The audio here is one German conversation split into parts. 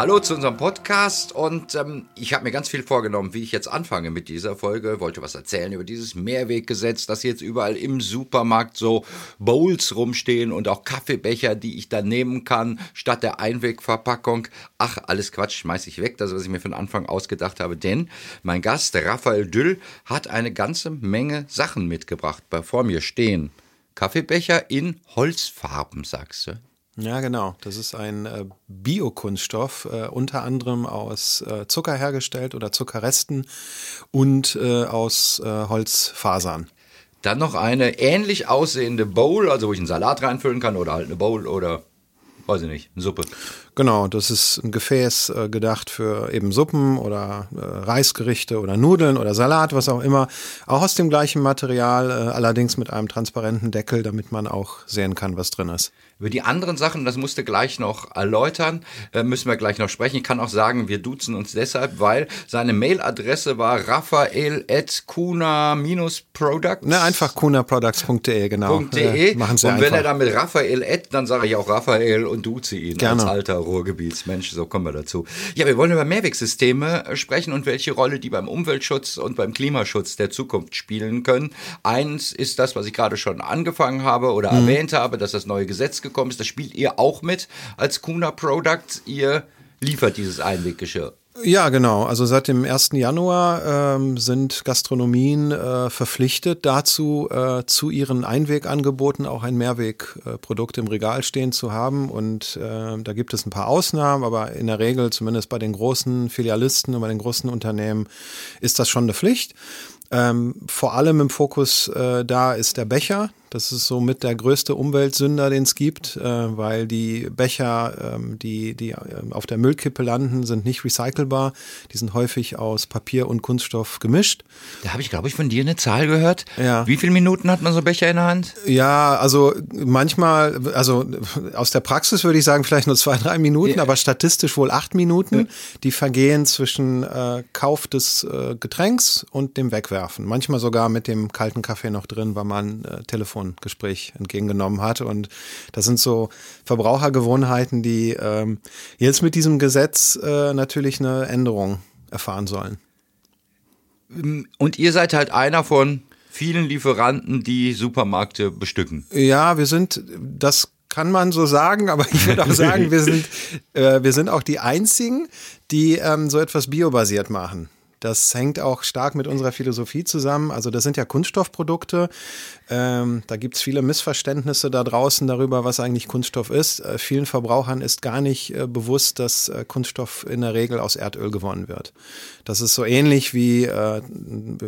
Hallo zu unserem Podcast und ähm, ich habe mir ganz viel vorgenommen, wie ich jetzt anfange mit dieser Folge. Wollte was erzählen über dieses Mehrweggesetz, dass jetzt überall im Supermarkt so Bowls rumstehen und auch Kaffeebecher, die ich dann nehmen kann, statt der Einwegverpackung. Ach, alles Quatsch, schmeiß ich weg, das was ich mir von Anfang ausgedacht habe. Denn mein Gast, Raphael Düll, hat eine ganze Menge Sachen mitgebracht. Bei vor mir stehen Kaffeebecher in Holzfarben, sagst du. Ja, genau. Das ist ein äh, Biokunststoff, äh, unter anderem aus äh, Zucker hergestellt oder Zuckerresten und äh, aus äh, Holzfasern. Dann noch eine ähnlich aussehende Bowl, also wo ich einen Salat reinfüllen kann oder halt eine Bowl oder weiß ich nicht, eine Suppe. Genau, das ist ein Gefäß äh, gedacht für eben Suppen oder äh, Reisgerichte oder Nudeln oder Salat, was auch immer. Auch aus dem gleichen Material, äh, allerdings mit einem transparenten Deckel, damit man auch sehen kann, was drin ist. Über die anderen Sachen, das musst du gleich noch erläutern, äh, müssen wir gleich noch sprechen. Ich kann auch sagen, wir duzen uns deshalb, weil seine Mailadresse war raphael.kuna-products. Ne, einfach kunaproducts.de, genau. .de. Äh, machen Sie und einfach. wenn er dann mit Raphael, dann sage ich auch Raphael und duze ihn Gerne. als alter Ruhrgebietsmensch. So kommen wir dazu. Ja, wir wollen über Mehrwegsysteme äh, sprechen und welche Rolle die beim Umweltschutz und beim Klimaschutz der Zukunft spielen können. Eins ist das, was ich gerade schon angefangen habe oder mhm. erwähnt habe, dass das neue Gesetz gekommen ist. Das spielt ihr auch mit als Kuna Products. Ihr liefert dieses Einweggeschirr. Ja, genau. Also seit dem 1. Januar ähm, sind Gastronomien äh, verpflichtet dazu, äh, zu ihren Einwegangeboten auch ein Mehrwegprodukt im Regal stehen zu haben. Und äh, da gibt es ein paar Ausnahmen, aber in der Regel, zumindest bei den großen Filialisten und bei den großen Unternehmen, ist das schon eine Pflicht. Ähm, vor allem im Fokus äh, da ist der Becher. Das ist somit der größte Umweltsünder, den es gibt, äh, weil die Becher, ähm, die, die äh, auf der Müllkippe landen, sind nicht recycelbar. Die sind häufig aus Papier und Kunststoff gemischt. Da habe ich, glaube ich, von dir eine Zahl gehört. Ja. Wie viele Minuten hat man so Becher in der Hand? Ja, also manchmal, also aus der Praxis würde ich sagen, vielleicht nur zwei, drei Minuten, ja. aber statistisch wohl acht Minuten. Die vergehen zwischen äh, Kauf des äh, Getränks und dem Wegwerfen. Manchmal sogar mit dem kalten Kaffee noch drin, weil man äh, Telefon Telefongespräch entgegengenommen hat. Und das sind so Verbrauchergewohnheiten, die ähm, jetzt mit diesem Gesetz äh, natürlich eine Änderung erfahren sollen. Und ihr seid halt einer von vielen Lieferanten, die Supermärkte bestücken. Ja, wir sind das kann man so sagen, aber ich würde auch sagen, wir sind, äh, wir sind auch die einzigen, die ähm, so etwas biobasiert machen. Das hängt auch stark mit unserer Philosophie zusammen. Also das sind ja Kunststoffprodukte. Ähm, da gibt es viele Missverständnisse da draußen darüber, was eigentlich Kunststoff ist. Äh, vielen Verbrauchern ist gar nicht äh, bewusst, dass äh, Kunststoff in der Regel aus Erdöl gewonnen wird. Das ist so ähnlich wie äh,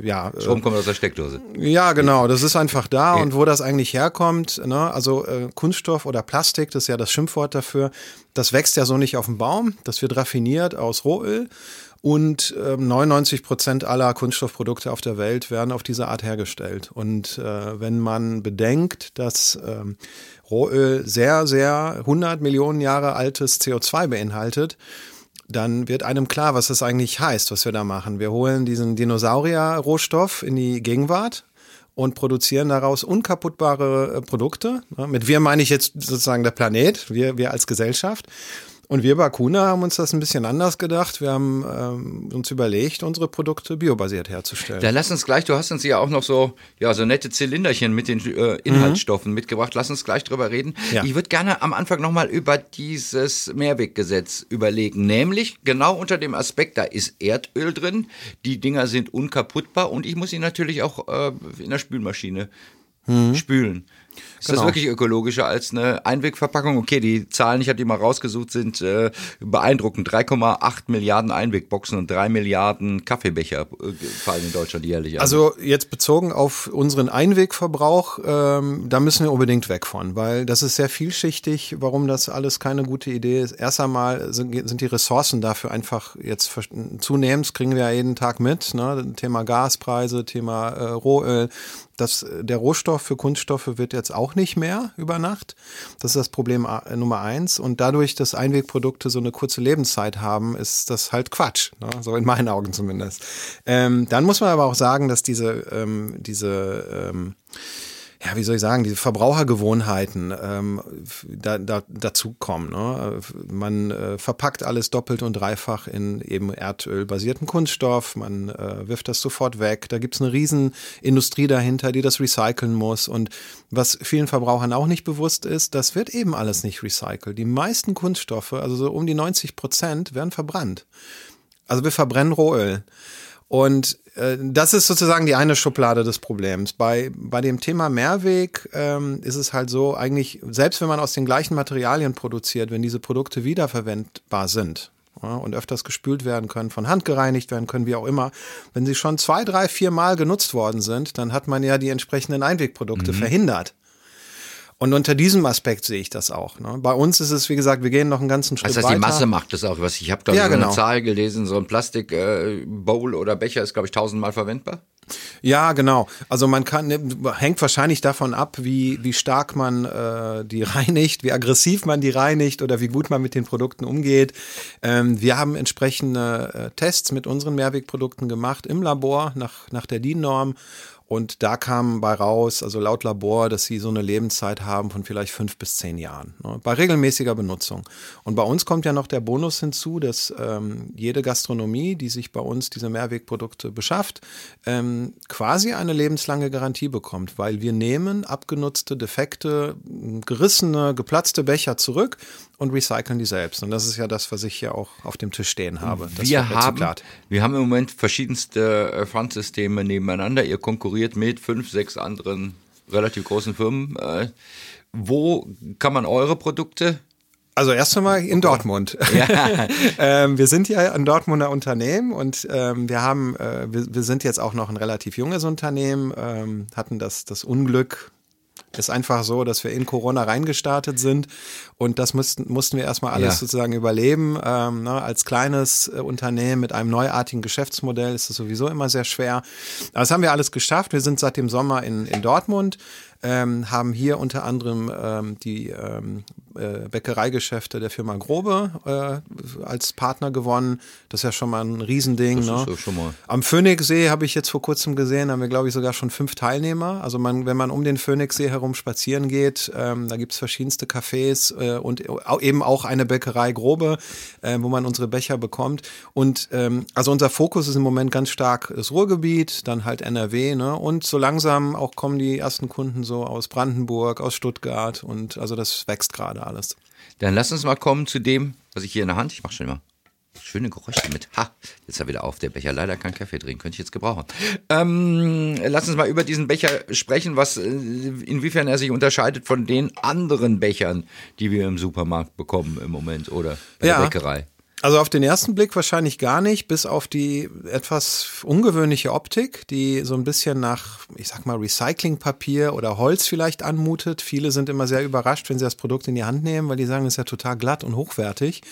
ja. Äh, Strom kommt aus der Steckdose. Ja, genau. Das ist einfach da und wo das eigentlich herkommt. Ne? Also äh, Kunststoff oder Plastik, das ist ja das Schimpfwort dafür. Das wächst ja so nicht auf dem Baum. Das wird raffiniert aus Rohöl. Und äh, 99 Prozent aller Kunststoffprodukte auf der Welt werden auf diese Art hergestellt. Und äh, wenn man bedenkt, dass ähm, Rohöl sehr, sehr 100 Millionen Jahre altes CO2 beinhaltet, dann wird einem klar, was das eigentlich heißt, was wir da machen. Wir holen diesen Dinosaurier-Rohstoff in die Gegenwart und produzieren daraus unkaputtbare äh, Produkte. Mit wir meine ich jetzt sozusagen der Planet, wir, wir als Gesellschaft. Und wir bei Kuna haben uns das ein bisschen anders gedacht. Wir haben ähm, uns überlegt, unsere Produkte biobasiert herzustellen. Da lass uns gleich, du hast uns ja auch noch so, ja, so nette Zylinderchen mit den äh, Inhaltsstoffen mhm. mitgebracht. Lass uns gleich drüber reden. Ja. Ich würde gerne am Anfang nochmal über dieses Mehrweggesetz überlegen. Nämlich genau unter dem Aspekt, da ist Erdöl drin, die Dinger sind unkaputtbar und ich muss sie natürlich auch äh, in der Spülmaschine mhm. spülen. Ist genau. das wirklich ökologischer als eine Einwegverpackung? Okay, die Zahlen, ich habe die mal rausgesucht, sind äh, beeindruckend. 3,8 Milliarden Einwegboxen und 3 Milliarden Kaffeebecher äh, fallen in Deutschland jährlich an. Also jetzt bezogen auf unseren Einwegverbrauch, ähm, da müssen wir unbedingt weg von, weil das ist sehr vielschichtig, warum das alles keine gute Idee ist. Erst einmal sind, sind die Ressourcen dafür einfach jetzt zunehmend, kriegen wir ja jeden Tag mit. Ne? Thema Gaspreise, Thema äh, Rohöl, das, der Rohstoff für Kunststoffe wird jetzt auch nicht mehr über Nacht. Das ist das Problem äh, Nummer eins. Und dadurch, dass Einwegprodukte so eine kurze Lebenszeit haben, ist das halt Quatsch. Ne? So in meinen Augen zumindest. Ähm, dann muss man aber auch sagen, dass diese, ähm, diese ähm, ja, wie soll ich sagen, diese Verbrauchergewohnheiten ähm, da, da, dazukommen. Ne? Man äh, verpackt alles doppelt und dreifach in eben erdölbasierten Kunststoff, man äh, wirft das sofort weg. Da gibt's eine Riesenindustrie dahinter, die das recyceln muss. Und was vielen Verbrauchern auch nicht bewusst ist, das wird eben alles nicht recycelt. Die meisten Kunststoffe, also so um die 90 Prozent, werden verbrannt. Also wir verbrennen Rohöl. Und das ist sozusagen die eine Schublade des Problems. Bei, bei dem Thema Mehrweg ähm, ist es halt so, eigentlich, selbst wenn man aus den gleichen Materialien produziert, wenn diese Produkte wiederverwendbar sind, ja, und öfters gespült werden können, von Hand gereinigt werden können, wie auch immer. Wenn sie schon zwei, drei, vier Mal genutzt worden sind, dann hat man ja die entsprechenden Einwegprodukte mhm. verhindert. Und unter diesem Aspekt sehe ich das auch. Ne? Bei uns ist es, wie gesagt, wir gehen noch einen ganzen Schritt also das heißt, weiter. die Masse macht das auch. Was ich habe, glaube ja, ich, genau. eine Zahl gelesen, so ein Plastik-Bowl äh, oder Becher ist, glaube ich, tausendmal verwendbar. Ja, genau. Also man kann ne, hängt wahrscheinlich davon ab, wie wie stark man äh, die reinigt, wie aggressiv man die reinigt oder wie gut man mit den Produkten umgeht. Ähm, wir haben entsprechende äh, Tests mit unseren Mehrwegprodukten gemacht im Labor nach nach der DIN-Norm und da kam bei raus, also laut Labor, dass sie so eine Lebenszeit haben von vielleicht fünf bis zehn Jahren, ne, bei regelmäßiger Benutzung. Und bei uns kommt ja noch der Bonus hinzu, dass ähm, jede Gastronomie, die sich bei uns diese Mehrwegprodukte beschafft, ähm, quasi eine lebenslange Garantie bekommt, weil wir nehmen abgenutzte, defekte, gerissene, geplatzte Becher zurück und recyceln die selbst. Und das ist ja das, was ich hier auch auf dem Tisch stehen habe. Das wir, haben, wir haben im Moment verschiedenste äh, Pfandsysteme nebeneinander. Ihr konkurriert mit fünf, sechs anderen relativ großen Firmen. Äh, wo kann man eure Produkte also erst einmal in Dortmund. Ja. ähm, wir sind ja ein Dortmunder Unternehmen und ähm, wir haben, äh, wir, wir, sind jetzt auch noch ein relativ junges Unternehmen, ähm, hatten das, das Unglück, ist einfach so, dass wir in Corona reingestartet sind und das mussten, mussten wir erstmal alles ja. sozusagen überleben. Ähm, ne, als kleines äh, Unternehmen mit einem neuartigen Geschäftsmodell ist es sowieso immer sehr schwer. Aber das haben wir alles geschafft. Wir sind seit dem Sommer in, in Dortmund ähm, haben hier unter anderem ähm, die ähm, äh, Bäckereigeschäfte der Firma Grobe äh, als Partner gewonnen. Das ist ja schon mal ein Riesending. Das ne? schon mal. Am Phoenixsee habe ich jetzt vor kurzem gesehen, haben wir glaube ich sogar schon fünf Teilnehmer. Also man, wenn man um den Phoenixsee herum spazieren geht, ähm, da gibt es verschiedenste Cafés äh, und eben auch eine Bäckerei Grobe, äh, wo man unsere Becher bekommt. Und ähm, also unser Fokus ist im Moment ganz stark das Ruhrgebiet, dann halt NRW, ne? Und so langsam auch kommen die ersten Kunden so aus Brandenburg, aus Stuttgart und also das wächst gerade alles. Dann lass uns mal kommen zu dem, was ich hier in der Hand, ich mache schon mal schöne Geräusche mit. Ha, jetzt er wieder auf, der Becher. Leider kein Kaffee trinken, könnte ich jetzt gebrauchen. Ähm, lass uns mal über diesen Becher sprechen, was, äh, inwiefern er sich unterscheidet von den anderen Bechern, die wir im Supermarkt bekommen im Moment oder bei ja. der Bäckerei. Also auf den ersten Blick wahrscheinlich gar nicht, bis auf die etwas ungewöhnliche Optik, die so ein bisschen nach, ich sag mal, Recyclingpapier oder Holz vielleicht anmutet. Viele sind immer sehr überrascht, wenn sie das Produkt in die Hand nehmen, weil die sagen, es ist ja total glatt und hochwertig.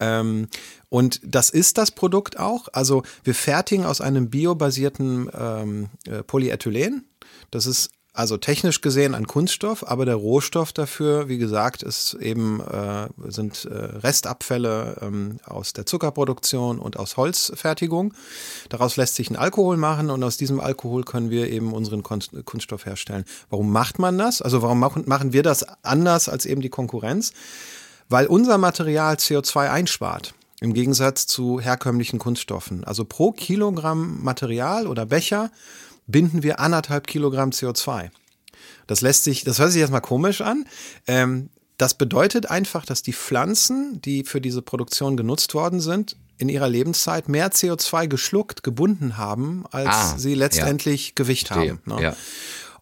Ähm, und das ist das Produkt auch. Also wir fertigen aus einem biobasierten ähm, äh, Polyethylen. Das ist also technisch gesehen ein Kunststoff, aber der Rohstoff dafür, wie gesagt, ist eben äh, sind äh, Restabfälle ähm, aus der Zuckerproduktion und aus Holzfertigung. Daraus lässt sich ein Alkohol machen und aus diesem Alkohol können wir eben unseren Kunststoff herstellen. Warum macht man das? Also warum machen wir das anders als eben die Konkurrenz? Weil unser Material CO2 einspart. Im Gegensatz zu herkömmlichen Kunststoffen. Also pro Kilogramm Material oder Becher binden wir anderthalb Kilogramm CO2. Das lässt sich, das hört sich erstmal komisch an. Ähm, das bedeutet einfach, dass die Pflanzen, die für diese Produktion genutzt worden sind, in ihrer Lebenszeit mehr CO2 geschluckt, gebunden haben, als ah, sie letztendlich ja. Gewicht Verstehe. haben. Ne? Ja.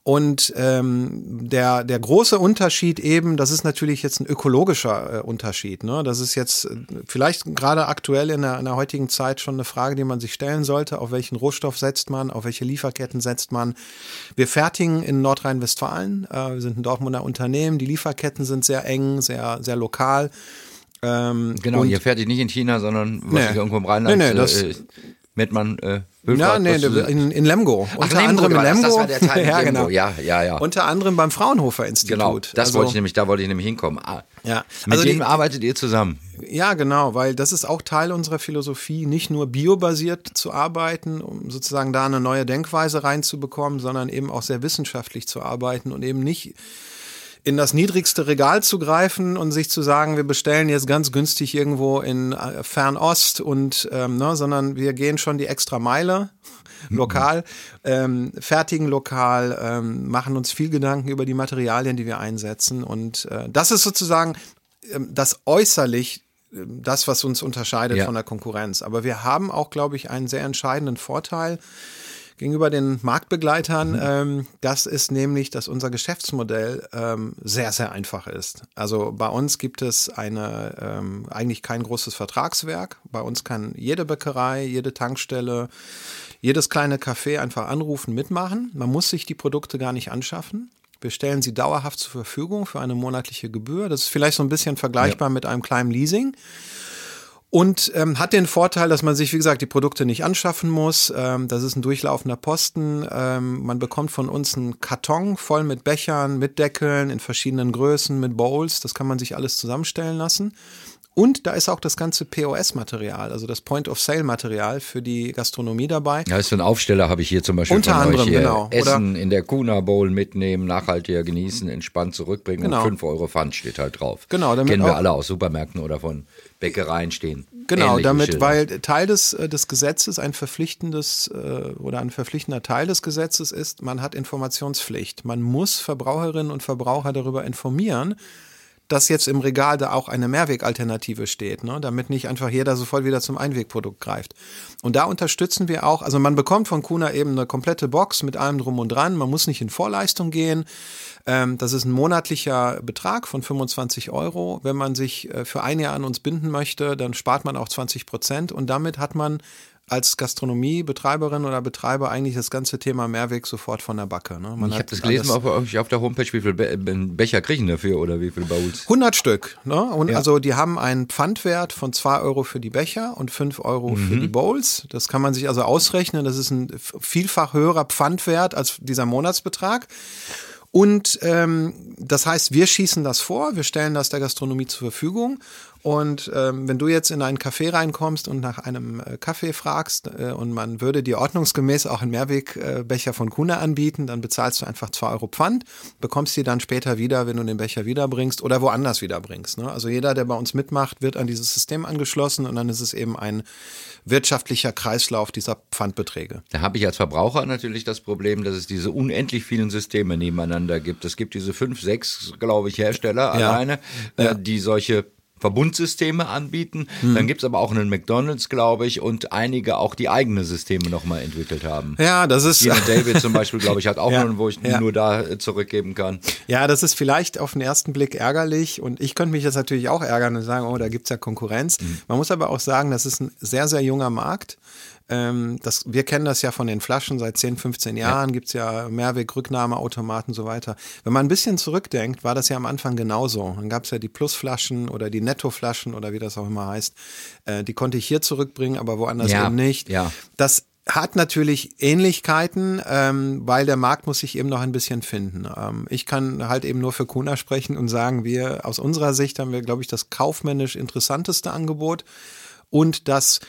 Und ähm, der, der große Unterschied eben, das ist natürlich jetzt ein ökologischer äh, Unterschied. Ne? Das ist jetzt äh, vielleicht gerade aktuell in der, in der heutigen Zeit schon eine Frage, die man sich stellen sollte. Auf welchen Rohstoff setzt man? Auf welche Lieferketten setzt man? Wir fertigen in Nordrhein-Westfalen. Äh, wir sind ein Dortmunder Unternehmen. Die Lieferketten sind sehr eng, sehr, sehr lokal. Ähm, genau, ihr fertigt nicht in China, sondern was nee, irgendwo im Rheinland. Nee, nee, das, äh, Mettmann, äh, ja, nee, in, in Lemgo. Ach, Unter Lemgo anderem in Lemgo. Das, das war der Teil ja, genau. Ja, ja, ja. Unter anderem beim Fraunhofer Institut. Genau, das also, wollte ich nämlich, da wollte ich nämlich hinkommen. Ah, ja. Mit also dem arbeitet ihr zusammen? Ja, genau, weil das ist auch Teil unserer Philosophie, nicht nur biobasiert zu arbeiten, um sozusagen da eine neue Denkweise reinzubekommen, sondern eben auch sehr wissenschaftlich zu arbeiten und eben nicht in das niedrigste Regal zu greifen und sich zu sagen, wir bestellen jetzt ganz günstig irgendwo in äh, Fernost und ähm, ne, sondern wir gehen schon die extra Meile lokal, ähm, fertigen lokal, ähm, machen uns viel Gedanken über die Materialien, die wir einsetzen und äh, das ist sozusagen ähm, das äußerlich ähm, das, was uns unterscheidet ja. von der Konkurrenz. Aber wir haben auch, glaube ich, einen sehr entscheidenden Vorteil gegenüber den Marktbegleitern. Mhm. Ähm, das ist nämlich, dass unser Geschäftsmodell ähm, sehr, sehr einfach ist. Also bei uns gibt es eine ähm, eigentlich kein großes Vertragswerk. Bei uns kann jede Bäckerei, jede Tankstelle, jedes kleine Café einfach anrufen, mitmachen. Man muss sich die Produkte gar nicht anschaffen. Wir stellen sie dauerhaft zur Verfügung für eine monatliche Gebühr. Das ist vielleicht so ein bisschen vergleichbar ja. mit einem kleinen Leasing und ähm, hat den Vorteil, dass man sich, wie gesagt, die Produkte nicht anschaffen muss. Ähm, das ist ein durchlaufender Posten. Ähm, man bekommt von uns einen Karton voll mit Bechern, mit Deckeln in verschiedenen Größen, mit Bowls. Das kann man sich alles zusammenstellen lassen. Und da ist auch das ganze POS-Material, also das Point-of-Sale-Material für die Gastronomie dabei. Ja, ist so ein Aufsteller, habe ich hier zum Beispiel Unter von anderem, euch hier. genau. Essen Oder in der Kuna Bowl mitnehmen, nachhaltiger genießen, entspannt zurückbringen genau. und 5 Euro Pfand steht halt drauf. Genau, damit Kennen wir alle aus Supermärkten oder von Bäckereien stehen. Genau, damit, Schilder. weil Teil des, äh, des Gesetzes ein verpflichtendes äh, oder ein verpflichtender Teil des Gesetzes ist, man hat Informationspflicht. Man muss Verbraucherinnen und Verbraucher darüber informieren, dass jetzt im Regal da auch eine Mehrwegalternative steht, ne? damit nicht einfach jeder sofort wieder zum Einwegprodukt greift. Und da unterstützen wir auch, also man bekommt von Kuna eben eine komplette Box mit allem drum und dran, man muss nicht in Vorleistung gehen. Ähm, das ist ein monatlicher Betrag von 25 Euro. Wenn man sich äh, für ein Jahr an uns binden möchte, dann spart man auch 20 Prozent und damit hat man als Gastronomiebetreiberin oder Betreiber eigentlich das ganze Thema Mehrweg sofort von der Backe. Ne? Ich habe das gelesen auf, auf, der Homepage, wie viele Be Becher kriegen dafür oder wie viele Bowls? 100 Stück. Ne? Und ja. Also die haben einen Pfandwert von 2 Euro für die Becher und 5 Euro mhm. für die Bowls. Das kann man sich also ausrechnen. Das ist ein vielfach höherer Pfandwert als dieser Monatsbetrag. Und ähm, das heißt, wir schießen das vor, wir stellen das der Gastronomie zur Verfügung und ähm, wenn du jetzt in einen Café reinkommst und nach einem äh, Kaffee fragst äh, und man würde dir ordnungsgemäß auch einen Mehrwegbecher äh, von Kuna anbieten, dann bezahlst du einfach zwei Euro Pfand, bekommst die dann später wieder, wenn du den Becher wiederbringst oder woanders wiederbringst. Ne? Also jeder, der bei uns mitmacht, wird an dieses System angeschlossen und dann ist es eben ein wirtschaftlicher Kreislauf dieser Pfandbeträge. Da habe ich als Verbraucher natürlich das Problem, dass es diese unendlich vielen Systeme nebeneinander gibt. Es gibt diese fünf, sechs, glaube ich, Hersteller ja. alleine, äh, ja. die solche Verbundsysteme anbieten. Hm. Dann gibt's aber auch einen McDonalds, glaube ich, und einige auch die eigene Systeme nochmal entwickelt haben. Ja, das ist. Gina David zum Beispiel, glaube ich, hat auch ja, einen, wo ich ja. nur da äh, zurückgeben kann. Ja, das ist vielleicht auf den ersten Blick ärgerlich und ich könnte mich jetzt natürlich auch ärgern und sagen, oh, da gibt's ja Konkurrenz. Mhm. Man muss aber auch sagen, das ist ein sehr, sehr junger Markt. Ähm, das, wir kennen das ja von den Flaschen seit 10, 15 Jahren, ja. gibt's ja Mehrweg-Rücknahmeautomaten und so weiter. Wenn man ein bisschen zurückdenkt, war das ja am Anfang genauso. Dann gab's ja die Plusflaschen oder die Nettoflaschen oder wie das auch immer heißt. Äh, die konnte ich hier zurückbringen, aber woanders ja. eben nicht. Ja. Das hat natürlich Ähnlichkeiten, ähm, weil der Markt muss sich eben noch ein bisschen finden. Ähm, ich kann halt eben nur für Kuna sprechen und sagen, wir aus unserer Sicht haben wir, glaube ich, das kaufmännisch interessanteste Angebot und das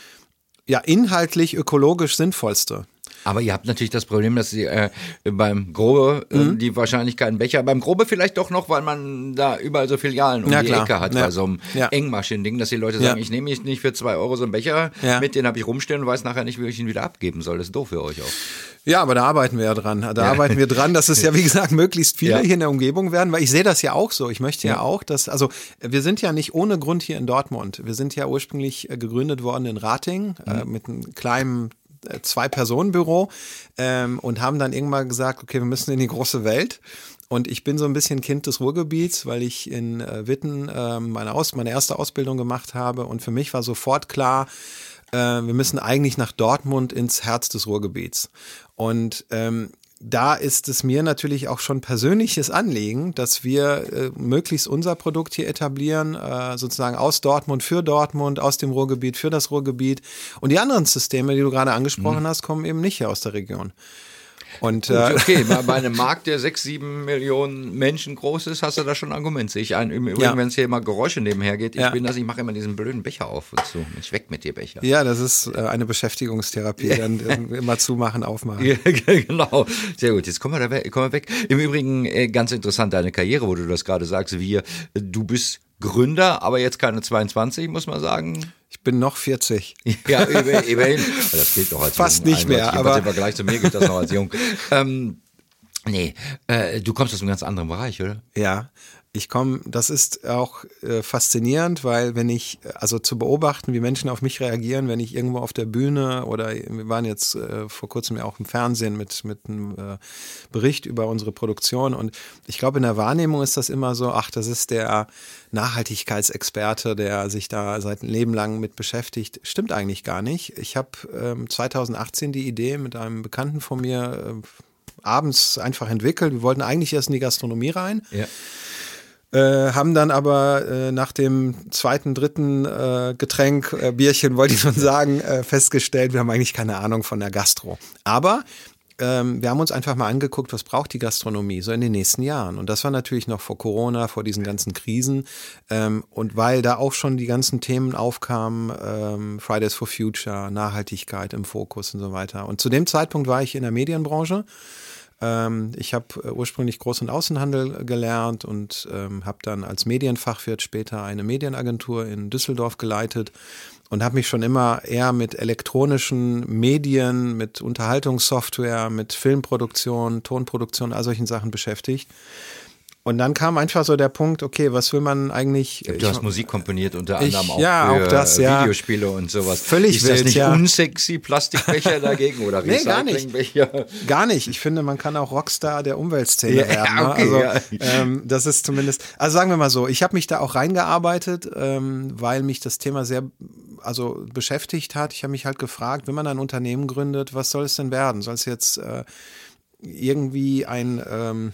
ja inhaltlich ökologisch sinnvollste. Aber ihr habt natürlich das Problem, dass sie äh, beim Grobe äh, mhm. die Wahrscheinlichkeit einen Becher, beim Grobe vielleicht doch noch, weil man da überall so Filialen um ja, die klar. Ecke hat ja. bei so einem ja. Engmaschinen-Ding, dass die Leute sagen, ich nehme nicht für zwei Euro so einen Becher mit, den habe ich rumstehen und weiß nachher nicht, wie ich ihn wieder abgeben soll. Das ist doof für euch auch. Ja, aber da arbeiten wir ja dran. Da arbeiten wir dran, dass es ja, wie gesagt, möglichst viele hier in der Umgebung werden, weil ich sehe das ja auch so. Ich möchte ja, auch, dass, also wir sind ja nicht ohne Grund hier in Dortmund. Wir sind ja ursprünglich äh, gegründet worden in Rating äh, mhm. äh, mit einem kleinen Zwei-Personen-Büro ähm, und haben dann irgendwann gesagt, okay, wir müssen in die große Welt. Und ich bin so ein bisschen Kind des Ruhrgebiets, weil ich in äh, Witten äh, meine, Aus meine erste Ausbildung gemacht habe. Und für mich war sofort klar, äh, wir müssen eigentlich nach Dortmund ins Herz des Ruhrgebiets. Und ähm, da ist es mir natürlich auch schon persönliches Anliegen, dass wir äh, möglichst unser Produkt hier etablieren, äh, sozusagen aus Dortmund für Dortmund, aus dem Ruhrgebiet für das Ruhrgebiet. Und die anderen Systeme, die du gerade angesprochen mhm. hast, kommen eben nicht hier aus der Region. Und, Gut, äh, okay, bei einem Markt, der sechs, sieben Millionen Menschen groß ist, hast du da schon ein Argument. Sehe ich ein. Im Übrigen, ja. wenn es hier immer Geräusche nebenher geht, ich ja. bin das, ich mache immer diesen blöden Becher auf und zu. Ich weg mit dir Becher. Ja, das ist äh, eine Beschäftigungstherapie, dann äh, immer zumachen, aufmachen. Genau. Sehr gut. Jetzt kommen wir da weg, kommen wir weg. Im Übrigen äh, ganz interessant deine Karriere, wo du das gerade sagst. Wir, du bist Gründer, aber jetzt keine 22, muss man sagen. Ich bin noch 40. Ja, immerhin. Das gilt doch als Fast jung. nicht mehr. Aber im Vergleich zu mir gilt das noch als jung. Ähm, nee, äh, du kommst aus einem ganz anderen Bereich, oder? Ja, ich komme, das ist auch äh, faszinierend, weil wenn ich, also zu beobachten, wie Menschen auf mich reagieren, wenn ich irgendwo auf der Bühne oder wir waren jetzt äh, vor kurzem ja auch im Fernsehen mit, mit einem äh, Bericht über unsere Produktion und ich glaube, in der Wahrnehmung ist das immer so, ach, das ist der Nachhaltigkeitsexperte, der sich da seit Leben lang mit beschäftigt. Stimmt eigentlich gar nicht. Ich habe ähm, 2018 die Idee mit einem Bekannten von mir äh, abends einfach entwickelt. Wir wollten eigentlich erst in die Gastronomie rein. Ja äh, haben dann aber äh, nach dem zweiten, dritten äh, Getränk, äh, Bierchen, wollte ich schon sagen, äh, festgestellt, wir haben eigentlich keine Ahnung von der Gastro. Aber ähm, wir haben uns einfach mal angeguckt, was braucht die Gastronomie so in den nächsten Jahren. Und das war natürlich noch vor Corona, vor diesen ganzen Krisen. Ähm, und weil da auch schon die ganzen Themen aufkamen, ähm, Fridays for Future, Nachhaltigkeit im Fokus und so weiter. Und zu dem Zeitpunkt war ich in der Medienbranche ähm, ich habe äh, ursprünglich Groß- und Außenhandel gelernt und ähm, habe dann als Medienfachwirt später eine Medienagentur in Düsseldorf geleitet und habe mich schon immer eher mit elektronischen Medien, mit Unterhaltungssoftware, mit Filmproduktion, Tonproduktion, all solchen Sachen beschäftigt. Und dann kam einfach so der Punkt, okay, was will man eigentlich? Du hast Musik komponiert, unter anderem ich, auch ja, für auch das, ja. Videospiele und sowas. Völlig Ist wild, das nicht ja. unsexy Plastikbecher dagegen oder nee, gar nicht. Gar nicht. Ich finde, man kann auch Rockstar der Umweltszene ja, werden. Ne? Okay, also ja. ähm, das ist zumindest. Also sagen wir mal so, ich habe mich da auch reingearbeitet, ähm, weil mich das Thema sehr also beschäftigt hat. Ich habe mich halt gefragt, wenn man ein Unternehmen gründet, was soll es denn werden? Soll es jetzt äh, irgendwie ein ähm,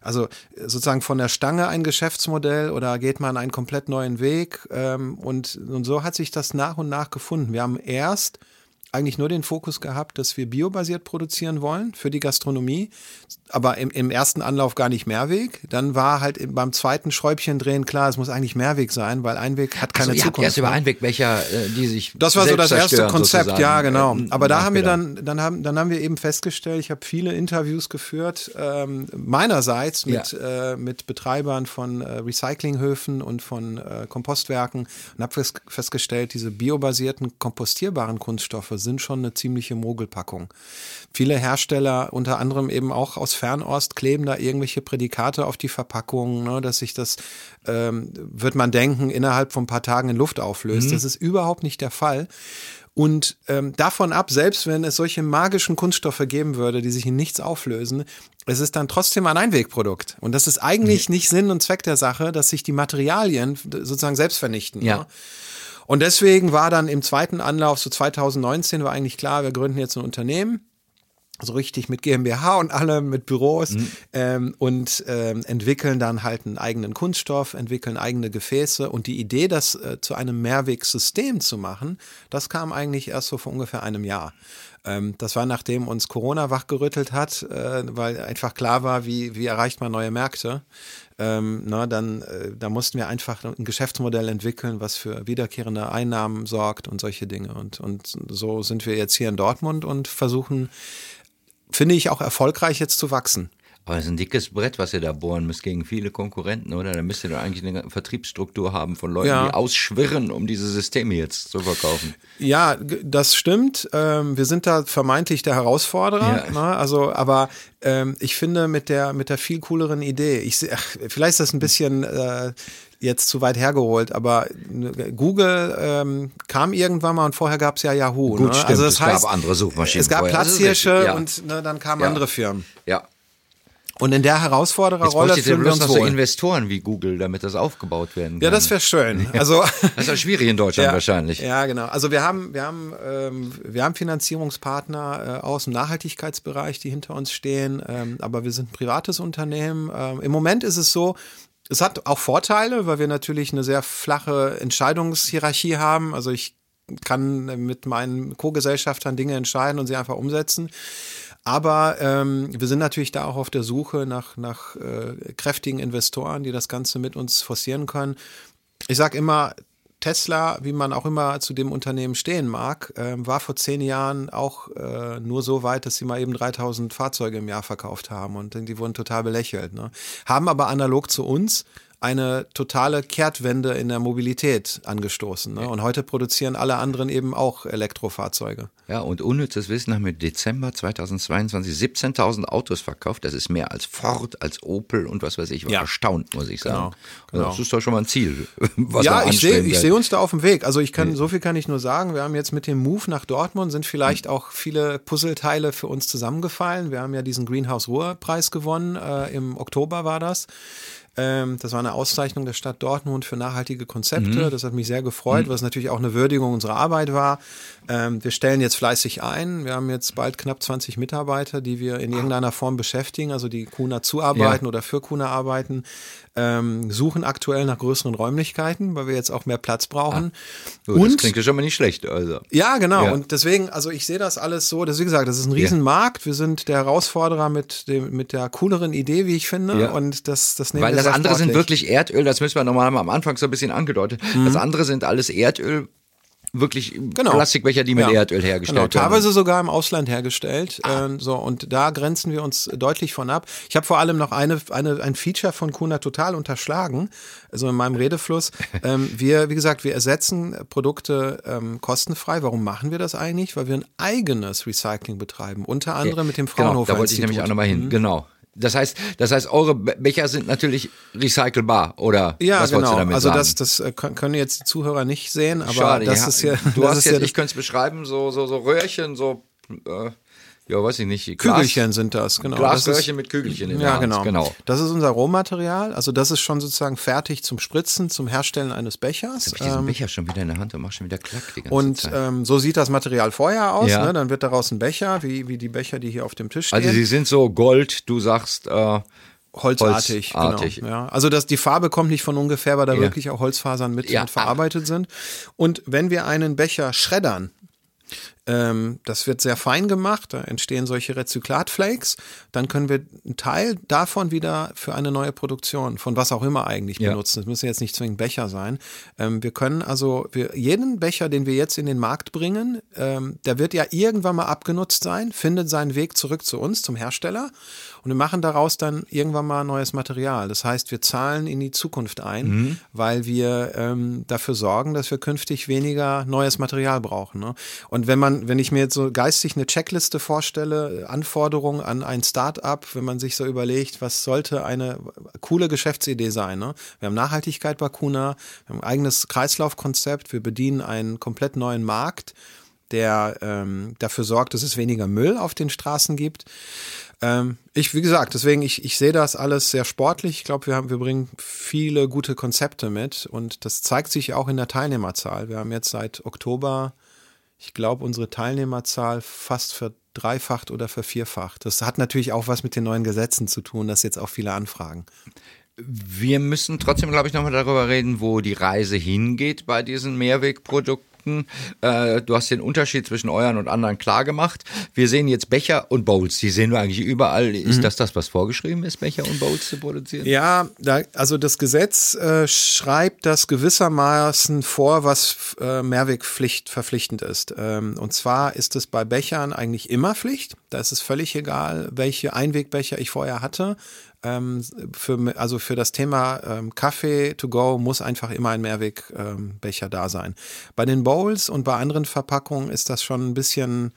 also sozusagen von der Stange ein Geschäftsmodell oder geht man einen komplett neuen Weg? Ähm, und, und so hat sich das nach und nach gefunden. Wir haben erst eigentlich nur den Fokus gehabt, dass wir biobasiert produzieren wollen für die Gastronomie, aber im, im ersten Anlauf gar nicht Mehrweg. Dann war halt beim zweiten Schräubchen drehen klar, es muss eigentlich Mehrweg sein, weil Einweg hat keine also, Zukunft. Erst über Einwegbecher, äh, die sich Das war so das erste Konzept, sozusagen. ja genau. Äh, Aber da haben wir dann, dann haben, dann haben wir eben festgestellt, ich habe viele Interviews geführt, ähm, meinerseits mit, ja. äh, mit Betreibern von äh, Recyclinghöfen und von äh, Kompostwerken und habe fest, festgestellt, diese biobasierten kompostierbaren Kunststoffe sind schon eine ziemliche Mogelpackung. Viele Hersteller, unter anderem eben auch aus Fernost, kleben da irgendwelche Prädikate auf die Verpackung, ne, dass sich das, ähm, wird man denken, innerhalb von ein paar Tagen in Luft auflöst. Mhm. Das ist überhaupt nicht der Fall. Und ähm, davon ab, selbst wenn es solche magischen Kunststoffe geben würde, die sich in nichts auflösen, es ist dann trotzdem ein Einwegprodukt. Und das ist eigentlich mhm. nicht Sinn und Zweck der Sache, dass sich die Materialien sozusagen selbst vernichten. Ja. Ne? Und deswegen war dann im zweiten Anlauf, so 2019, war eigentlich klar, wir gründen jetzt ein Unternehmen so richtig mit GmbH und allem, mit Büros mhm. ähm, und ähm, entwickeln dann halt einen eigenen Kunststoff, entwickeln eigene Gefäße und die Idee, das äh, zu einem Mehrwegsystem zu machen, das kam eigentlich erst so vor ungefähr einem Jahr. Ähm, das war nachdem uns Corona wachgerüttelt hat, äh, weil einfach klar war, wie, wie erreicht man neue Märkte. Ähm, na, dann, äh, da mussten wir einfach ein Geschäftsmodell entwickeln, was für wiederkehrende Einnahmen sorgt und solche Dinge. Und, und so sind wir jetzt hier in Dortmund und versuchen finde ich, auch erfolgreich jetzt zu wachsen. Aber das ist ein dickes Brett, was ihr da bohren müsst gegen viele Konkurrenten, oder? Da müsst ihr doch eigentlich eine Vertriebsstruktur haben von Leuten, ja. die ausschwirren, um diese Systeme jetzt zu verkaufen. Ja, das stimmt. Ähm, wir sind da vermeintlich der Herausforderer. Ja. Ne? Also, aber ähm, ich finde mit der mit der viel cooleren Idee. Ich ach, vielleicht ist das ein bisschen äh, jetzt zu weit hergeholt, aber Google ähm, kam irgendwann mal und vorher gab es ja Yahoo. Gut, ne? stimmt, also das es heißt, gab andere Suchmaschinen. Es gab vorher. Platzhirsche ja. und ne, dann kamen ja. andere Firmen. Ja. Und in der Herausfordererrolle fühlen wir uns noch wohl. so Investoren wie Google, damit das aufgebaut werden kann. Ja, das wäre schön. Also das ist auch schwierig in Deutschland ja, wahrscheinlich. Ja, genau. Also wir haben wir haben ähm, wir haben Finanzierungspartner äh, aus dem Nachhaltigkeitsbereich, die hinter uns stehen, ähm, aber wir sind ein privates Unternehmen. Ähm, Im Moment ist es so, es hat auch Vorteile, weil wir natürlich eine sehr flache Entscheidungshierarchie haben. Also ich kann mit meinen Co-Gesellschaftern Dinge entscheiden und sie einfach umsetzen. Aber ähm, wir sind natürlich da auch auf der Suche nach, nach äh, kräftigen Investoren, die das Ganze mit uns forcieren können. Ich sage immer, Tesla, wie man auch immer zu dem Unternehmen stehen mag, äh, war vor zehn Jahren auch äh, nur so weit, dass sie mal eben 3000 Fahrzeuge im Jahr verkauft haben und die wurden total belächelt. Ne? Haben aber analog zu uns eine totale Kehrtwende in der Mobilität angestoßen. Ne? Und heute produzieren alle anderen eben auch Elektrofahrzeuge. Ja, und unnützes Wissen haben wir Dezember 2022 17.000 Autos verkauft. Das ist mehr als Ford, als Opel und was weiß ich. War ja. erstaunt, muss ich sagen. Genau, genau. Das ist doch schon mal ein Ziel. ja, ich sehe ich seh uns da auf dem Weg. Also ich kann, so viel kann ich nur sagen. Wir haben jetzt mit dem Move nach Dortmund sind vielleicht hm. auch viele Puzzleteile für uns zusammengefallen. Wir haben ja diesen Greenhouse Ruhr Preis gewonnen. Äh, Im Oktober war das. Ähm, das war eine Auszeichnung der Stadt Dortmund für nachhaltige Konzepte. Mhm. Das hat mich sehr gefreut, mhm. was natürlich auch eine Würdigung unserer Arbeit war. Ähm, wir stellen jetzt fleißig ein. Wir haben jetzt bald knapp 20 Mitarbeiter, die wir in irgendeiner Form beschäftigen, also die Kuna zuarbeiten ja. oder für Kuna arbeiten ähm, suchen aktuell nach größeren Räumlichkeiten, weil wir jetzt auch mehr Platz brauchen. Ah, und, das klingt ja schon mal nicht schlecht. Also. Ja, genau. Ja. Und deswegen, also ich sehe das alles so, dass, wie gesagt, das ist ein Riesenmarkt. Wir sind der Herausforderer mit, dem, mit der cooleren Idee, wie ich finde. Ja. Und das, das nehmen Weil wir das andere sportlich. sind wirklich Erdöl, das müssen wir nochmal am Anfang so ein bisschen angedeutet. Mhm. Das andere sind alles Erdöl wirklich genau. Plastikbecher, die mit ja. Erdöl hergestellt genau. werden. Teilweise sogar im Ausland hergestellt. Ah. Äh, so und da grenzen wir uns deutlich von ab. Ich habe vor allem noch eine, eine ein Feature von Kuna total unterschlagen, also in meinem Redefluss. ähm, wir, wie gesagt, wir ersetzen Produkte ähm, kostenfrei. Warum machen wir das eigentlich? Weil wir ein eigenes Recycling betreiben, unter anderem mit dem Fraunhofer genau, da wollte ich nämlich auch nochmal hin. Mhm. Genau. Das heißt, das heißt, eure Becher sind natürlich recycelbar oder ja, was genau. du damit also sagen? Das, das äh, können jetzt die Zuhörer nicht sehen, aber Schade, das ja. ist ja. Du hast jetzt, ja ich könnte es beschreiben, so so so Röhrchen, so äh, ja, weiß ich nicht. Glas, Kügelchen sind das, genau. Glasröhrchen mit Kügelchen in ja, der Hand. genau. Das ist unser Rohmaterial. Also das ist schon sozusagen fertig zum Spritzen, zum Herstellen eines Bechers. Jetzt habe ich diesen ähm, Becher schon wieder in der Hand und mache schon wieder Klack die ganze und, Zeit. Ähm, so sieht das Material vorher aus. Ja. Ne? Dann wird daraus ein Becher, wie, wie die Becher, die hier auf dem Tisch also stehen. Also sie sind so Gold, du sagst... Äh, Holzartig, Holzartig. Genau, ja. Also das, die Farbe kommt nicht von ungefähr, weil da ja. wirklich auch Holzfasern mit, ja. mit verarbeitet sind. Und wenn wir einen Becher schreddern, ähm, das wird sehr fein gemacht, da entstehen solche Rezyklatflakes. Dann können wir einen Teil davon wieder für eine neue Produktion, von was auch immer eigentlich ja. benutzen. Das müssen jetzt nicht zwingend Becher sein. Ähm, wir können also, wir, jeden Becher, den wir jetzt in den Markt bringen, ähm, der wird ja irgendwann mal abgenutzt sein, findet seinen Weg zurück zu uns, zum Hersteller. Und wir machen daraus dann irgendwann mal neues Material. Das heißt, wir zahlen in die Zukunft ein, mhm. weil wir ähm, dafür sorgen, dass wir künftig weniger neues Material brauchen. Ne? Und wenn man, wenn ich mir jetzt so geistig eine Checkliste vorstelle, Anforderungen an ein Start-up, wenn man sich so überlegt, was sollte eine coole Geschäftsidee sein. Ne? Wir haben Nachhaltigkeit bei Kuna, wir haben ein eigenes Kreislaufkonzept, wir bedienen einen komplett neuen Markt der ähm, dafür sorgt, dass es weniger Müll auf den Straßen gibt. Ähm, ich, wie gesagt, deswegen, ich, ich sehe das alles sehr sportlich. Ich glaube, wir wir bringen viele gute Konzepte mit und das zeigt sich auch in der Teilnehmerzahl. Wir haben jetzt seit Oktober, ich glaube, unsere Teilnehmerzahl fast verdreifacht oder vervierfacht. Das hat natürlich auch was mit den neuen Gesetzen zu tun, dass jetzt auch viele anfragen. Wir müssen trotzdem, glaube ich, nochmal darüber reden, wo die Reise hingeht bei diesen Mehrwegprodukten. Produkten. Äh, du hast den Unterschied zwischen euren und anderen klar gemacht. Wir sehen jetzt Becher und Bowls. Die sehen wir eigentlich überall. Ist mhm. das das, was vorgeschrieben ist, Becher und Bowls zu produzieren? Ja, da, also das Gesetz äh, schreibt das gewissermaßen vor, was äh, Mehrwegpflicht verpflichtend ist. Ähm, und zwar ist es bei Bechern eigentlich immer Pflicht. Da ist es völlig egal, welche Einwegbecher ich vorher hatte. Ähm, für, also für das Thema ähm, Kaffee to go muss einfach immer ein Mehrwegbecher ähm, da sein. Bei den Bowls und bei anderen Verpackungen ist das schon ein bisschen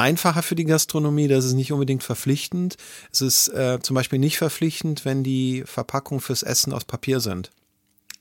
einfacher für die Gastronomie, das ist nicht unbedingt verpflichtend. Es ist äh, zum Beispiel nicht verpflichtend, wenn die Verpackungen fürs Essen aus Papier sind.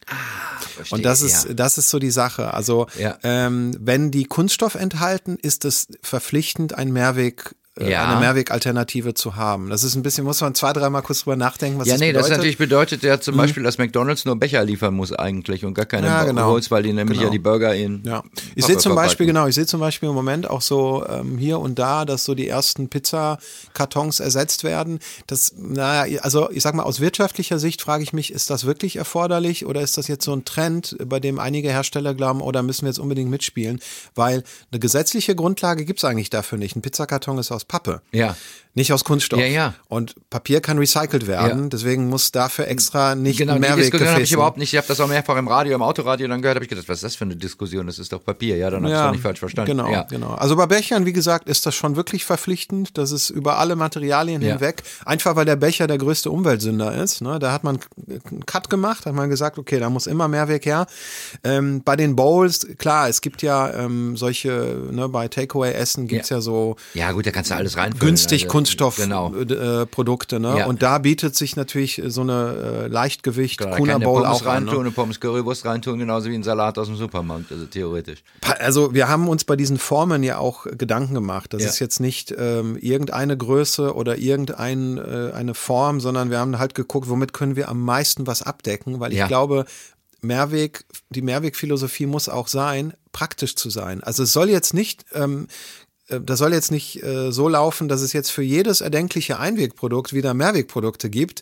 Ah, verstehe, und das ist, ja. das ist so die Sache. Also, ja. ähm, wenn die Kunststoff enthalten, ist es verpflichtend, ein Mehrweg äh, ja. eine Mehrwegalternative zu haben. Das ist ein bisschen, muss man zwei, dreimal kurz drüber nachdenken, was ja, das nee, bedeutet. das natürlich bedeutet ja zum mhm. Beispiel, dass McDonalds nur Becher liefern muss eigentlich und gar keine ja, genau. Rolls, weil die nämlich genau. ja die Burger in. Ja. Ich sehe zum Beispiel, genau, ich sehe zum Beispiel im Moment auch so ähm, hier und da, dass so die ersten Pizzakartons ersetzt werden. Das, naja, also ich sag mal, aus wirtschaftlicher Sicht frage ich mich, ist das wirklich erforderlich oder ist das jetzt so ein Trend, bei dem einige Hersteller glauben, oder müssen wir jetzt unbedingt mitspielen? Weil eine gesetzliche Grundlage gibt es eigentlich dafür nicht. Ein Pizzakarton ist aus Pappe. Ja nicht aus Kunststoff. Ja, ja. Und Papier kann recycelt werden, ja. deswegen muss dafür extra nicht genau, Mehrweg Diskussion habe ich überhaupt nicht. Ich habe das auch mehrfach im Radio, im Autoradio dann gehört, habe ich gedacht, was ist das für eine Diskussion? Das ist doch Papier. Ja, dann habe ich ja, es nicht falsch verstanden. Genau, ja. genau. Also bei Bechern, wie gesagt, ist das schon wirklich verpflichtend. Das ist über alle Materialien ja. hinweg. Einfach weil der Becher der größte Umweltsünder ist. Ne? Da hat man einen Cut gemacht, hat man gesagt, okay, da muss immer Mehrweg her. Ähm, bei den Bowls, klar, es gibt ja ähm, solche, ne, bei Takeaway-Essen gibt's ja. ja so. Ja, gut, da kannst du alles reinfüllen. Günstig also, Kunststoff. Genau äh, Produkte. Ne? Ja. Und da bietet sich natürlich so eine äh, Leichtgewicht genau, Kuna Bowl auch an. Ne? Eine Pommes Currywurst reintun, genauso wie ein Salat aus dem Supermarkt, also theoretisch. Also wir haben uns bei diesen Formen ja auch Gedanken gemacht. Das ja. ist jetzt nicht ähm, irgendeine Größe oder irgendeine äh, eine Form, sondern wir haben halt geguckt, womit können wir am meisten was abdecken, weil ich ja. glaube, Mehrweg, die Mehrwegphilosophie muss auch sein, praktisch zu sein. Also es soll jetzt nicht ähm, äh, das soll jetzt nicht äh, so laufen, dass es jetzt für jedes erdenkliche Einwegprodukt wieder Mehrwegprodukte gibt.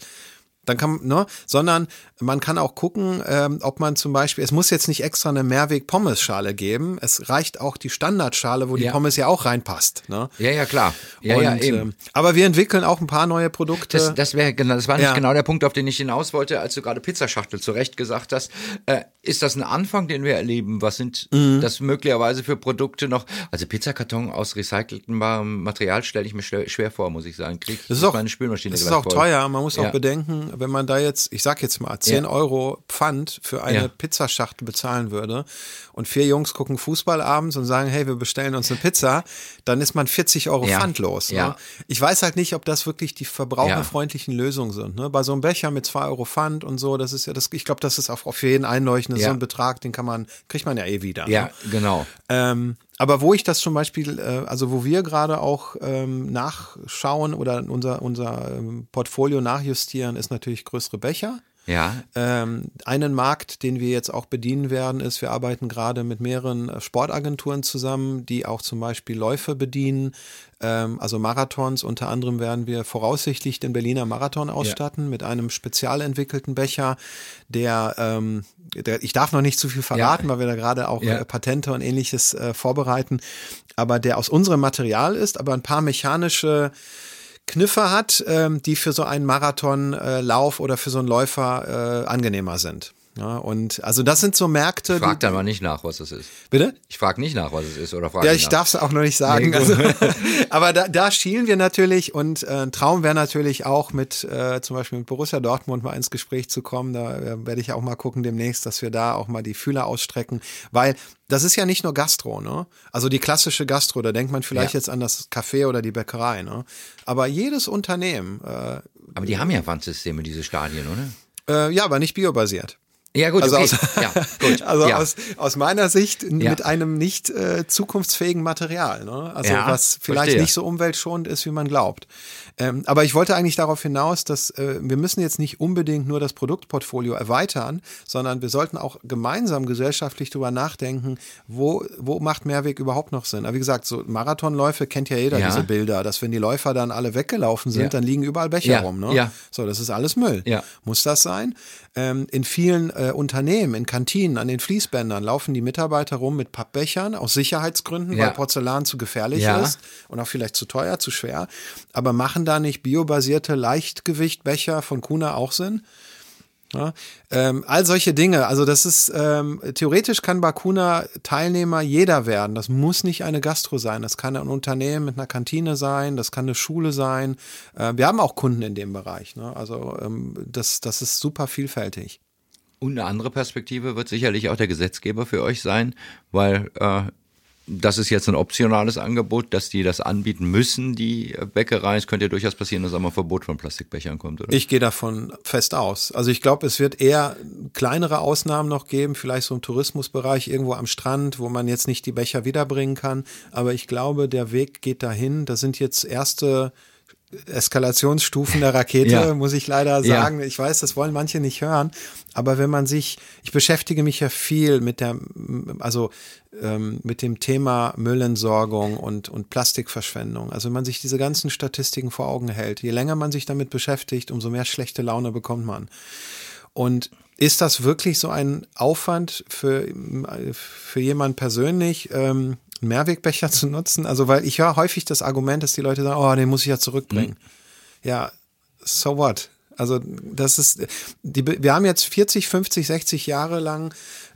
Dann kann, ne, sondern man kann auch gucken, ähm, ob man zum Beispiel, es muss jetzt nicht extra eine Mehrweg-Pommes-Schale geben. Es reicht auch die Standardschale, wo die ja. Pommes ja auch reinpasst. Ne? Ja, ja, klar. Ja, Und, ja, eben. Ähm, aber wir entwickeln auch ein paar neue Produkte. Das, das wäre genau, das war nicht ja. genau der Punkt, auf den ich hinaus wollte, als du gerade Pizzaschachtel zurecht gesagt hast. Äh, ist das ein Anfang, den wir erleben? Was sind mhm. das möglicherweise für Produkte noch? Also Pizzakarton aus recyceltem Material stelle ich mir schwer vor, muss ich sagen. Krieg das ist auch, meine Spülmaschine Das ist auch voll. teuer. Man muss auch bedenken, wenn man da jetzt, ich sag jetzt mal, 10 ja. Euro Pfand für eine ja. Pizzaschachtel bezahlen würde und vier Jungs gucken Fußball abends und sagen, hey, wir bestellen uns eine Pizza, dann ist man 40 Euro ja. Pfand los. Ne? Ich weiß halt nicht, ob das wirklich die verbraucherfreundlichen Lösungen sind. Ne? Bei so einem Becher mit 2 Euro Pfand und so, das ist ja das, ich glaube, das ist auch auf jeden einleuchtend, so ein Betrag, den kann man, kriegt man ja eh wieder. Ja, ne? genau. Ähm, aber wo ich das zum Beispiel, äh, also wo wir gerade auch ähm, nachschauen oder unser, unser ähm, Portfolio nachjustieren, ist natürlich größere Becher. Ja. Ähm, einen Markt, den wir jetzt auch bedienen werden, ist, wir arbeiten gerade mit mehreren Sportagenturen zusammen, die auch zum Beispiel Läufe bedienen, ähm, also Marathons. Unter anderem werden wir voraussichtlich den Berliner Marathon ausstatten ja. mit einem spezial entwickelten Becher, der, ähm, der, ich darf noch nicht zu viel verraten, ja. weil wir da gerade auch ja. Patente und ähnliches äh, vorbereiten, aber der aus unserem Material ist, aber ein paar mechanische Kniffe hat, ähm, die für so einen Marathonlauf äh, oder für so einen Läufer äh, angenehmer sind. Ja, und also das sind so Märkte. Ich frag da mal nicht nach, was es ist. Bitte? Ich frage nicht nach, was es ist oder frage Ja, ich darf es auch noch nicht sagen. Nee, also, aber da, da schielen wir natürlich und äh, ein Traum wäre natürlich auch mit äh, zum Beispiel mit Borussia Dortmund mal ins Gespräch zu kommen. Da äh, werde ich auch mal gucken demnächst, dass wir da auch mal die Fühler ausstrecken, weil das ist ja nicht nur Gastro, ne? Also die klassische Gastro, da denkt man vielleicht ja. jetzt an das Café oder die Bäckerei, ne? Aber jedes Unternehmen. Äh, aber die haben ja Wandsysteme, diese Stadien, oder? Äh, ja, aber nicht biobasiert. Ja, gut, also okay. aus, ja, gut. Also ja. aus, aus meiner Sicht ja. mit einem nicht äh, zukunftsfähigen Material. Ne? Also ja, was vielleicht verstehe. nicht so umweltschonend ist, wie man glaubt. Ähm, aber ich wollte eigentlich darauf hinaus, dass äh, wir müssen jetzt nicht unbedingt nur das Produktportfolio erweitern, sondern wir sollten auch gemeinsam gesellschaftlich darüber nachdenken, wo, wo macht Mehrweg überhaupt noch Sinn. Aber wie gesagt, so Marathonläufe kennt ja jeder, diese Bilder, dass wenn die Läufer dann alle weggelaufen sind, dann liegen überall Becher rum. Ne? Ja. So, das ist alles Müll. Ja. Muss das sein? Ähm, in vielen äh, Unternehmen, in Kantinen, an den Fließbändern laufen die Mitarbeiter rum mit Pappbechern aus Sicherheitsgründen, weil Porzellan zu gefährlich ist und auch vielleicht zu teuer, zu schwer. Aber machen da nicht biobasierte Leichtgewichtbecher von Kuna auch Sinn? Ja, ähm, all solche Dinge. Also das ist ähm, theoretisch kann Bakuna Teilnehmer jeder werden. Das muss nicht eine Gastro sein. Das kann ein Unternehmen mit einer Kantine sein. Das kann eine Schule sein. Äh, wir haben auch Kunden in dem Bereich. Ne? Also ähm, das das ist super vielfältig. Und eine andere Perspektive wird sicherlich auch der Gesetzgeber für euch sein, weil äh, das ist jetzt ein optionales Angebot, dass die das anbieten müssen, die Bäckereien. Es könnte ja durchaus passieren, dass einmal ein Verbot von Plastikbechern kommt, oder? Ich gehe davon fest aus. Also ich glaube, es wird eher kleinere Ausnahmen noch geben, vielleicht so im Tourismusbereich irgendwo am Strand, wo man jetzt nicht die Becher wiederbringen kann. Aber ich glaube, der Weg geht dahin. Da sind jetzt erste Eskalationsstufen der Rakete, ja. muss ich leider sagen. Ja. Ich weiß, das wollen manche nicht hören, aber wenn man sich, ich beschäftige mich ja viel mit der, also ähm, mit dem Thema Müllentsorgung und, und Plastikverschwendung. Also wenn man sich diese ganzen Statistiken vor Augen hält, je länger man sich damit beschäftigt, umso mehr schlechte Laune bekommt man. Und ist das wirklich so ein Aufwand für, für jemand persönlich? Ähm, Mehrwegbecher zu nutzen? Also, weil ich höre häufig das Argument, dass die Leute sagen, oh, den muss ich ja zurückbringen. Mhm. Ja, so what? Also, das ist, die, wir haben jetzt 40, 50, 60 Jahre lang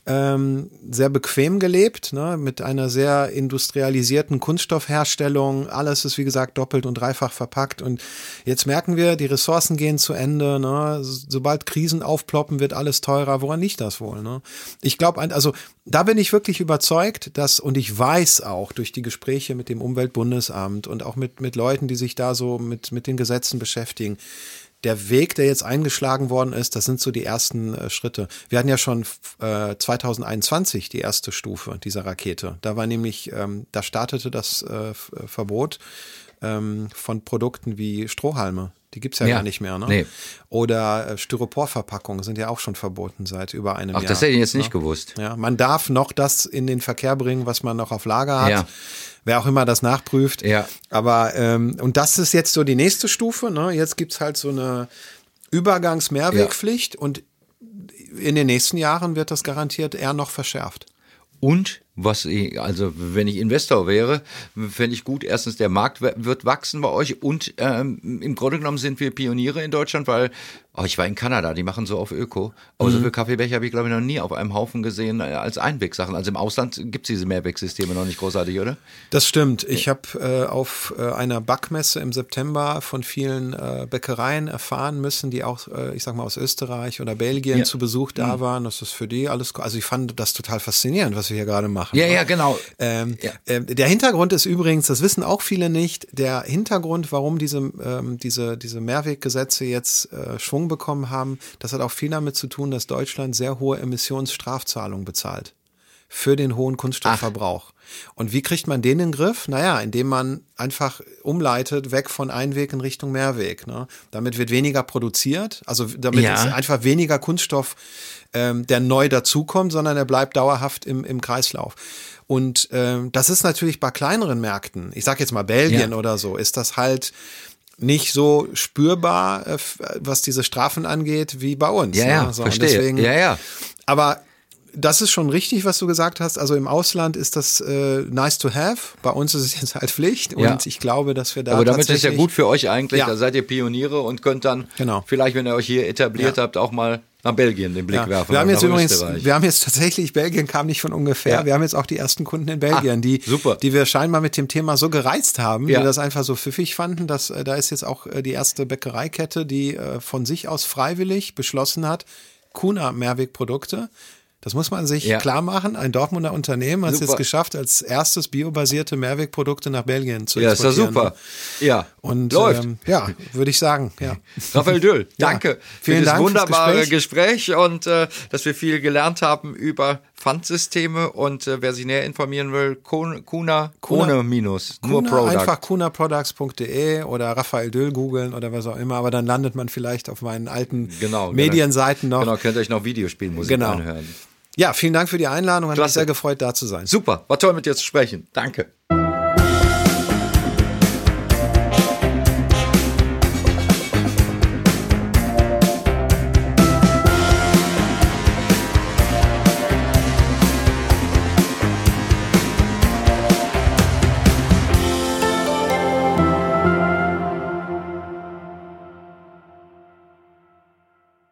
ähm, sehr bequem gelebt, ne, mit einer sehr industrialisierten Kunststoffherstellung. Alles ist, wie gesagt, doppelt und dreifach verpackt. Und jetzt merken wir, die Ressourcen gehen zu Ende. Ne? Sobald Krisen aufploppen, wird alles teurer. Woran liegt das wohl? Ne? Ich glaube, also da bin ich wirklich überzeugt, dass, und ich weiß auch durch die Gespräche mit dem Umweltbundesamt und auch mit, mit Leuten, die sich da so mit, mit den Gesetzen beschäftigen, der Weg, der jetzt eingeschlagen worden ist, das sind so die ersten äh, Schritte. Wir hatten ja schon äh, 2021 die erste Stufe dieser Rakete. Da war nämlich, ähm, da startete das äh, Verbot ähm, von Produkten wie Strohhalme. Die gibt's ja, ja, gar nicht mehr, ne? Nee. Oder äh, Styroporverpackungen sind ja auch schon verboten seit über einem Ach, Jahr. Ach, das hätte ich jetzt ne? nicht gewusst. Ja, man darf noch das in den Verkehr bringen, was man noch auf Lager hat. Ja wer auch immer das nachprüft. Ja. Aber, ähm, und das ist jetzt so die nächste Stufe. Ne? Jetzt gibt's halt so eine Übergangsmehrwegpflicht ja. und in den nächsten Jahren wird das garantiert eher noch verschärft. Und was ich, also wenn ich Investor wäre, fände ich gut, erstens der Markt wird wachsen bei euch und ähm, im Grunde genommen sind wir Pioniere in Deutschland, weil Oh, ich war in Kanada, die machen so auf Öko. Aber mhm. so viele Kaffeebecher habe ich, glaube ich, noch nie auf einem Haufen gesehen äh, als Einwegsachen. Also im Ausland gibt es diese Mehrwegsysteme noch nicht großartig, oder? Das stimmt. Ich habe äh, auf äh, einer Backmesse im September von vielen äh, Bäckereien erfahren müssen, die auch, äh, ich sag mal, aus Österreich oder Belgien ja. zu Besuch da mhm. waren. Das ist für die alles, also ich fand das total faszinierend, was wir hier gerade machen. Ja, ja, genau. Ähm, ja. Äh, der Hintergrund ist übrigens, das wissen auch viele nicht, der Hintergrund, warum diese, ähm, diese, diese Mehrweggesetze jetzt äh, Schwung bekommen haben, das hat auch viel damit zu tun, dass Deutschland sehr hohe Emissionsstrafzahlungen bezahlt für den hohen Kunststoffverbrauch. Ach. Und wie kriegt man den in den Griff? Naja, indem man einfach umleitet, weg von Einweg in Richtung Mehrweg. Ne? Damit wird weniger produziert, also damit ja. einfach weniger Kunststoff, ähm, der neu dazukommt, sondern er bleibt dauerhaft im, im Kreislauf. Und ähm, das ist natürlich bei kleineren Märkten, ich sag jetzt mal Belgien ja. oder so, ist das halt nicht so spürbar, äh, was diese Strafen angeht, wie bei uns. Ja, ja, ne? so, verstehe. Deswegen, ja, ja. Aber das ist schon richtig, was du gesagt hast. Also im Ausland ist das äh, nice to have. Bei uns ist es jetzt halt Pflicht. Und ja. ich glaube, dass wir da. Aber damit ist es ja gut für euch eigentlich. Ja. Da seid ihr Pioniere und könnt dann genau. vielleicht, wenn ihr euch hier etabliert ja. habt, auch mal nach Belgien den Blick ja. werfen. Wir haben jetzt übrigens, wir haben jetzt tatsächlich, Belgien kam nicht von ungefähr. Ja. Wir haben jetzt auch die ersten Kunden in Belgien, ah, die, super. die wir scheinbar mit dem Thema so gereizt haben, ja. die das einfach so pfiffig fanden, dass äh, da ist jetzt auch äh, die erste Bäckereikette, die äh, von sich aus freiwillig beschlossen hat, Kuna Mehrwegprodukte das muss man sich ja. klar machen. Ein Dortmunder Unternehmen hat es jetzt geschafft, als erstes biobasierte Mehrwegprodukte nach Belgien zu ja, exportieren. Ja, ist doch super. Ja, und läuft. Ähm, ja, würde ich sagen. Ja. Raphael Döll, danke ja, vielen für das Dank wunderbare Gespräch. Gespräch. und äh, dass wir viel gelernt haben über Pfandsysteme und äh, wer sich näher informieren will, Kuna, Kuna Minus, nur Kuna, Product. Einfach kunaproducts.de oder Raphael Döll googeln oder was auch immer, aber dann landet man vielleicht auf meinen alten genau, genau. Medienseiten noch. Genau, könnt ihr euch noch Videospielmusik genau. anhören. Ja, vielen Dank für die Einladung. Hat mich sehr gefreut, da zu sein. Super, war toll mit dir zu sprechen. Danke.